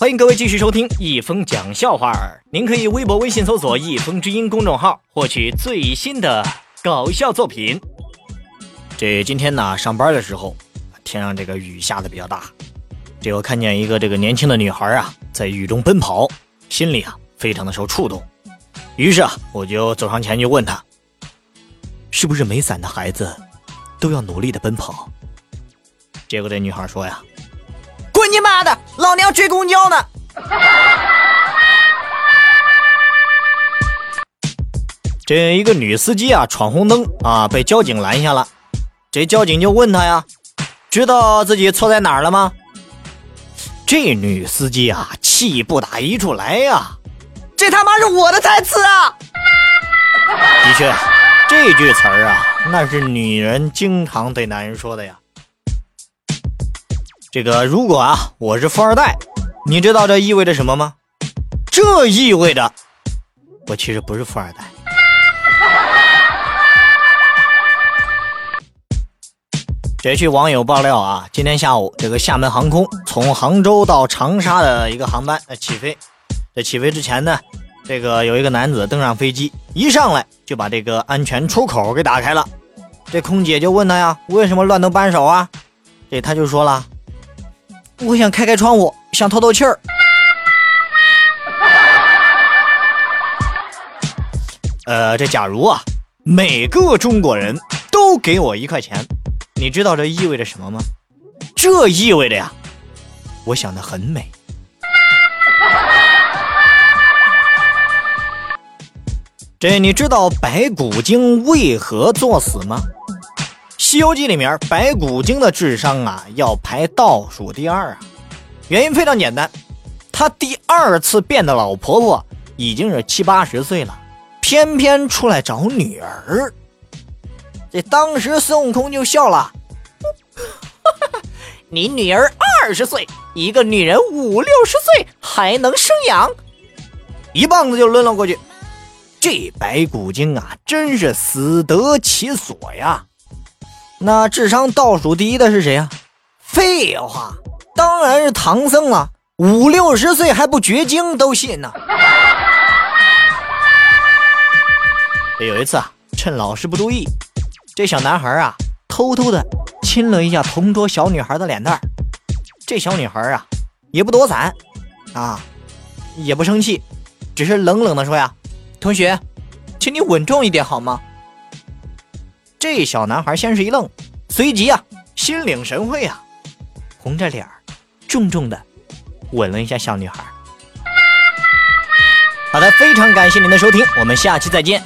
欢迎各位继续收听一封讲笑话儿。您可以微博、微信搜索“一封之音”公众号，获取最新的搞笑作品。这今天呢，上班的时候，天上这个雨下的比较大，这我看见一个这个年轻的女孩啊，在雨中奔跑，心里啊非常的受触动。于是啊，我就走上前去问她，是不是没伞的孩子都要努力的奔跑？结果这女孩说呀。滚你妈的！老娘追公交呢。这一个女司机啊，闯红灯啊，被交警拦下了。这交警就问他呀，知道自己错在哪儿了吗？这女司机啊，气不打一处来呀，这他妈是我的台词啊！的确，这句词儿啊，那是女人经常对男人说的呀。这个如果啊，我是富二代，你知道这意味着什么吗？这意味着我其实不是富二代。这据网友爆料啊，今天下午这个厦门航空从杭州到长沙的一个航班起飞，在起飞之前呢，这个有一个男子登上飞机，一上来就把这个安全出口给打开了，这空姐就问他呀，为什么乱动扳手啊？这他就说了。我想开开窗户，想透透气儿。呃，这假如啊，每个中国人都给我一块钱，你知道这意味着什么吗？这意味着呀，我想的很美。这你知道白骨精为何作死吗？《西游记》里面，白骨精的智商啊要排倒数第二啊，原因非常简单，他第二次变的老婆婆已经是七八十岁了，偏偏出来找女儿。这当时孙悟空就笑了：“ 你女儿二十岁，一个女人五六十岁还能生养？”一棒子就抡了过去。这白骨精啊，真是死得其所呀！那智商倒数第一的是谁呀？废话，当然是唐僧啊！五六十岁还不绝经都信呢。有一次啊，趁老师不注意，这小男孩啊偷偷的亲了一下同桌小女孩的脸蛋这小女孩啊也不躲闪啊，也不生气，只是冷冷的说呀：“同学，请你稳重一点好吗？”这小男孩先是一愣，随即啊，心领神会啊，红着脸儿，重重的吻了一下小女孩。好的，非常感谢您的收听，我们下期再见。